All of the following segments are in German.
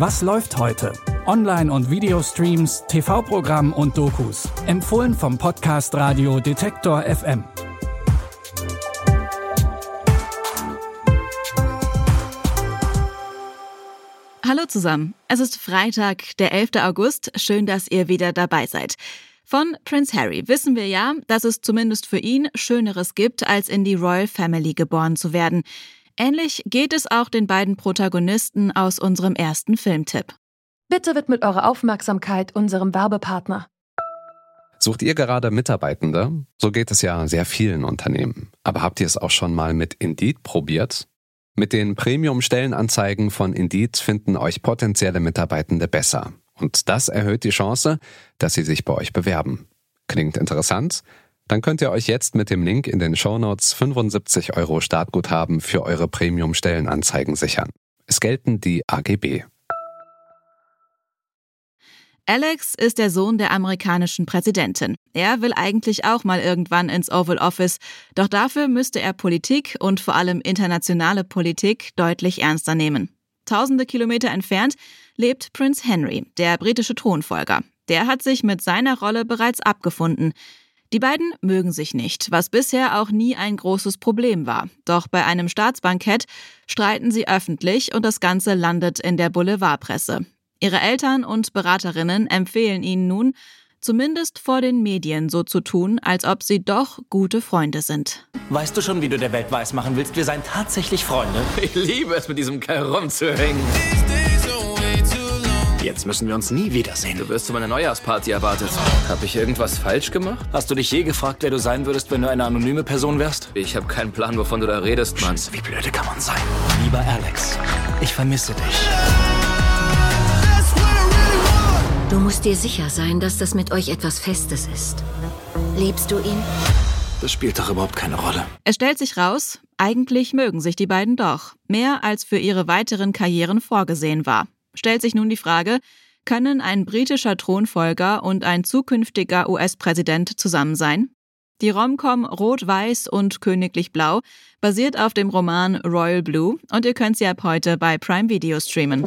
Was läuft heute? Online- und Videostreams, TV-Programm und Dokus. Empfohlen vom Podcast Radio Detektor FM. Hallo zusammen. Es ist Freitag, der 11. August. Schön, dass ihr wieder dabei seid. Von Prince Harry wissen wir ja, dass es zumindest für ihn Schöneres gibt, als in die Royal Family geboren zu werden. Ähnlich geht es auch den beiden Protagonisten aus unserem ersten Filmtipp. Bitte widmet eure Aufmerksamkeit unserem Werbepartner. Sucht ihr gerade Mitarbeitende? So geht es ja sehr vielen Unternehmen. Aber habt ihr es auch schon mal mit Indeed probiert? Mit den Premium-Stellenanzeigen von Indeed finden euch potenzielle Mitarbeitende besser. Und das erhöht die Chance, dass sie sich bei euch bewerben. Klingt interessant? Dann könnt ihr euch jetzt mit dem Link in den Shownotes 75 Euro Startguthaben für eure Premium-Stellenanzeigen sichern. Es gelten die AGB. Alex ist der Sohn der amerikanischen Präsidentin. Er will eigentlich auch mal irgendwann ins Oval Office, doch dafür müsste er Politik und vor allem internationale Politik deutlich ernster nehmen. Tausende Kilometer entfernt lebt Prince Henry, der britische Thronfolger. Der hat sich mit seiner Rolle bereits abgefunden. Die beiden mögen sich nicht, was bisher auch nie ein großes Problem war. Doch bei einem Staatsbankett streiten sie öffentlich und das Ganze landet in der Boulevardpresse. Ihre Eltern und Beraterinnen empfehlen ihnen nun, zumindest vor den Medien so zu tun, als ob sie doch gute Freunde sind. Weißt du schon, wie du der Welt weismachen willst? Wir seien tatsächlich Freunde. Ich liebe es, mit diesem Kerl rumzuhängen. Jetzt müssen wir uns nie wiedersehen. Du wirst zu meiner Neujahrsparty erwartet. Habe ich irgendwas falsch gemacht? Hast du dich je gefragt, wer du sein würdest, wenn du eine anonyme Person wärst? Ich habe keinen Plan, wovon du da redest, Mann. Wie blöde kann man sein? Lieber Alex, ich vermisse dich. Du musst dir sicher sein, dass das mit euch etwas Festes ist. Liebst du ihn? Das spielt doch überhaupt keine Rolle. Es stellt sich raus, eigentlich mögen sich die beiden doch. Mehr als für ihre weiteren Karrieren vorgesehen war. Stellt sich nun die Frage, können ein britischer Thronfolger und ein zukünftiger US-Präsident zusammen sein? Die Romcom Rot-Weiß und Königlich Blau basiert auf dem Roman Royal Blue und ihr könnt sie ab heute bei Prime Video streamen.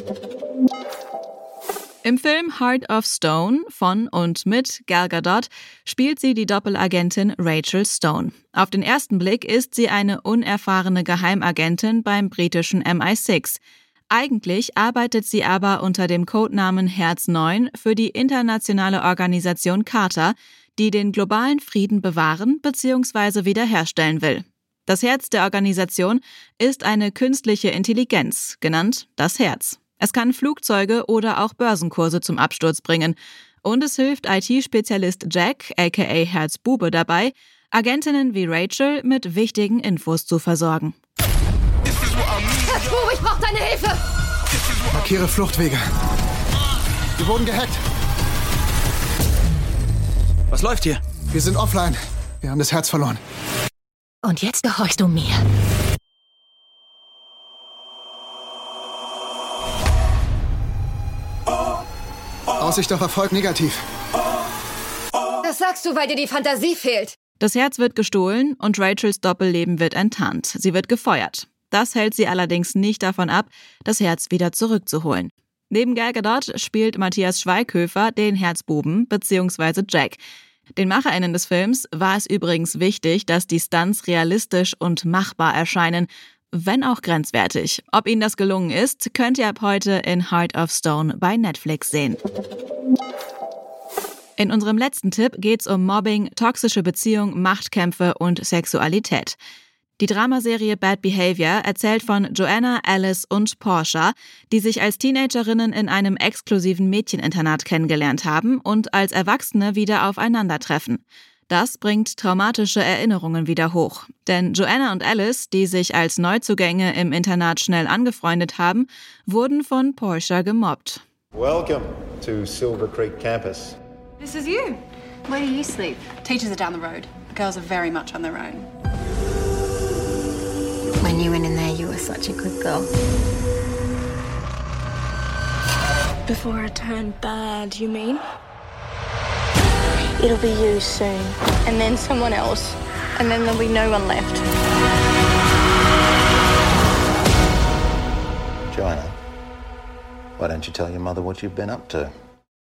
Im Film Heart of Stone von und mit Gal Gadot spielt sie die Doppelagentin Rachel Stone. Auf den ersten Blick ist sie eine unerfahrene Geheimagentin beim britischen MI6. Eigentlich arbeitet sie aber unter dem Codenamen Herz 9 für die internationale Organisation Carter, die den globalen Frieden bewahren bzw. wiederherstellen will. Das Herz der Organisation ist eine künstliche Intelligenz, genannt das Herz. Es kann Flugzeuge oder auch Börsenkurse zum Absturz bringen. Und es hilft IT-Spezialist Jack, aka Herzbube, dabei, Agentinnen wie Rachel mit wichtigen Infos zu versorgen. Brauche deine Hilfe! Markiere Fluchtwege. Wir wurden gehackt. Was läuft hier? Wir sind offline. Wir haben das Herz verloren. Und jetzt gehorchst du mir. Aussicht auf Erfolg negativ. Das sagst du, weil dir die Fantasie fehlt. Das Herz wird gestohlen und Rachels Doppelleben wird enttarnt. Sie wird gefeuert. Das hält sie allerdings nicht davon ab, das Herz wieder zurückzuholen. Neben Gal Gadot spielt Matthias Schweighöfer den Herzbuben bzw. Jack. Den MacherInnen des Films war es übrigens wichtig, dass die Stunts realistisch und machbar erscheinen, wenn auch grenzwertig. Ob Ihnen das gelungen ist, könnt ihr ab heute in Heart of Stone bei Netflix sehen. In unserem letzten Tipp geht's um Mobbing, toxische Beziehung, Machtkämpfe und Sexualität. Die Dramaserie Bad Behavior erzählt von Joanna, Alice und Portia, die sich als Teenagerinnen in einem exklusiven Mädcheninternat kennengelernt haben und als Erwachsene wieder aufeinandertreffen. Das bringt traumatische Erinnerungen wieder hoch. Denn Joanna und Alice, die sich als Neuzugänge im Internat schnell angefreundet haben, wurden von Portia gemobbt. Welcome to Silver Creek campus. This is you. Where do you sleep? Teachers are down the road. The girls are very much on their own. When you went in there, you were such a good girl. Before I turn bad, you mean? It'll be you soon, and then someone else, and then there'll be no one left. Joanna, Why don't you tell your mother what you've been up to?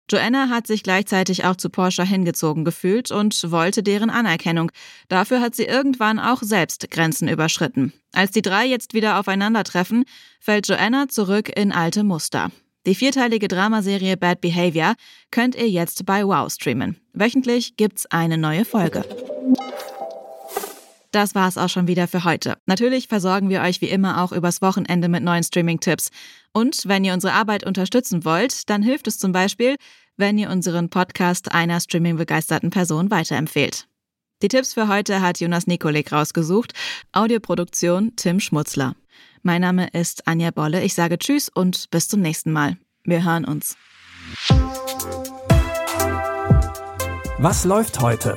Joanna hat sich gleichzeitig auch zu Porsche hingezogen gefühlt und wollte deren Anerkennung. Dafür hat sie irgendwann auch selbst Grenzen überschritten. Als die drei jetzt wieder aufeinandertreffen, fällt Joanna zurück in alte Muster. Die vierteilige Dramaserie Bad Behavior könnt ihr jetzt bei Wow streamen. Wöchentlich gibt's eine neue Folge. Das war's auch schon wieder für heute. Natürlich versorgen wir euch wie immer auch übers Wochenende mit neuen Streaming-Tipps. Und wenn ihr unsere Arbeit unterstützen wollt, dann hilft es zum Beispiel, wenn ihr unseren Podcast einer streaming-begeisterten Person weiterempfehlt. Die Tipps für heute hat Jonas Nikolik rausgesucht. Audioproduktion Tim Schmutzler. Mein Name ist Anja Bolle. Ich sage Tschüss und bis zum nächsten Mal. Wir hören uns. Was läuft heute?